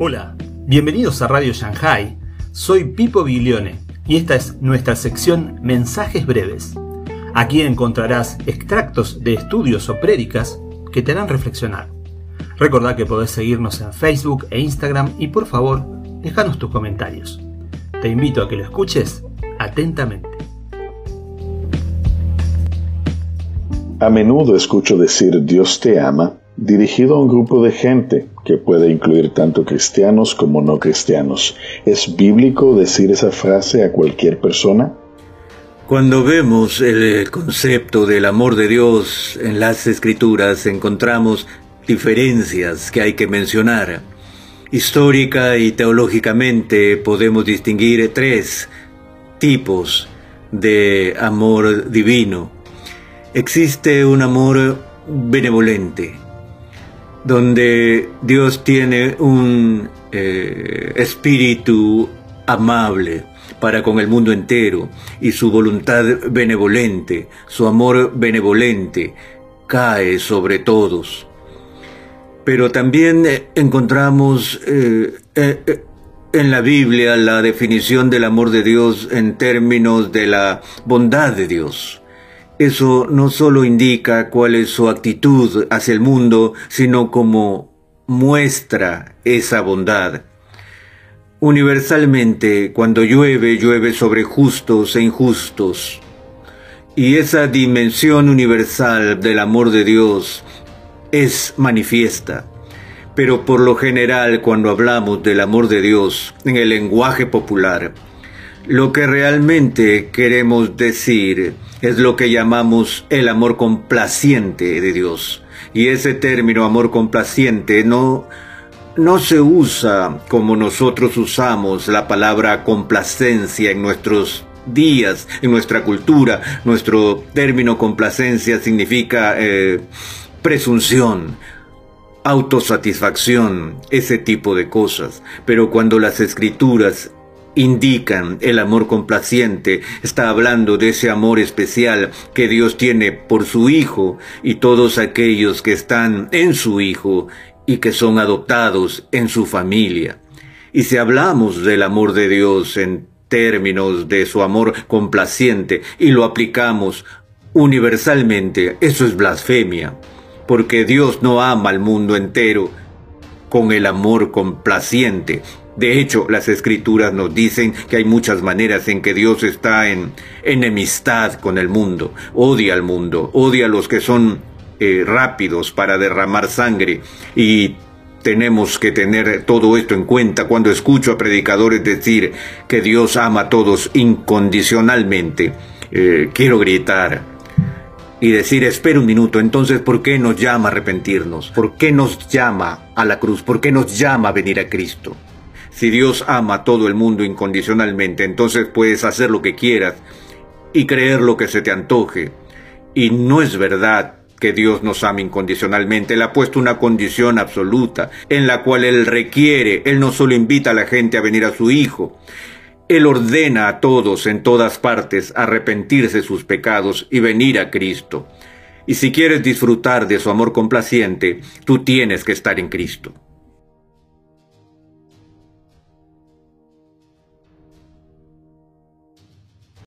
Hola, bienvenidos a Radio Shanghai. Soy Pipo Biglione y esta es nuestra sección Mensajes Breves. Aquí encontrarás extractos de estudios o prédicas que te harán reflexionar. Recordá que podés seguirnos en Facebook e Instagram y por favor, déjanos tus comentarios. Te invito a que lo escuches atentamente. A menudo escucho decir Dios te ama dirigido a un grupo de gente que puede incluir tanto cristianos como no cristianos. ¿Es bíblico decir esa frase a cualquier persona? Cuando vemos el concepto del amor de Dios en las escrituras encontramos diferencias que hay que mencionar. Histórica y teológicamente podemos distinguir tres tipos de amor divino. Existe un amor benevolente, donde Dios tiene un eh, espíritu amable para con el mundo entero y su voluntad benevolente, su amor benevolente cae sobre todos. Pero también eh, encontramos eh, en la Biblia la definición del amor de Dios en términos de la bondad de Dios. Eso no solo indica cuál es su actitud hacia el mundo, sino cómo muestra esa bondad. Universalmente, cuando llueve, llueve sobre justos e injustos. Y esa dimensión universal del amor de Dios es manifiesta. Pero por lo general, cuando hablamos del amor de Dios en el lenguaje popular, lo que realmente queremos decir es lo que llamamos el amor complaciente de Dios. Y ese término amor complaciente no, no se usa como nosotros usamos la palabra complacencia en nuestros días, en nuestra cultura. Nuestro término complacencia significa eh, presunción, autosatisfacción, ese tipo de cosas. Pero cuando las escrituras indican el amor complaciente, está hablando de ese amor especial que Dios tiene por su Hijo y todos aquellos que están en su Hijo y que son adoptados en su familia. Y si hablamos del amor de Dios en términos de su amor complaciente y lo aplicamos universalmente, eso es blasfemia, porque Dios no ama al mundo entero con el amor complaciente, de hecho, las escrituras nos dicen que hay muchas maneras en que Dios está en enemistad con el mundo, odia al mundo, odia a los que son eh, rápidos para derramar sangre y tenemos que tener todo esto en cuenta cuando escucho a predicadores decir que Dios ama a todos incondicionalmente. Eh, quiero gritar y decir, espera un minuto, entonces, ¿por qué nos llama a arrepentirnos? ¿Por qué nos llama a la cruz? ¿Por qué nos llama a venir a Cristo? Si Dios ama a todo el mundo incondicionalmente, entonces puedes hacer lo que quieras y creer lo que se te antoje. Y no es verdad que Dios nos ama incondicionalmente. Él ha puesto una condición absoluta en la cual Él requiere, Él no solo invita a la gente a venir a su Hijo, Él ordena a todos en todas partes arrepentirse de sus pecados y venir a Cristo. Y si quieres disfrutar de su amor complaciente, tú tienes que estar en Cristo.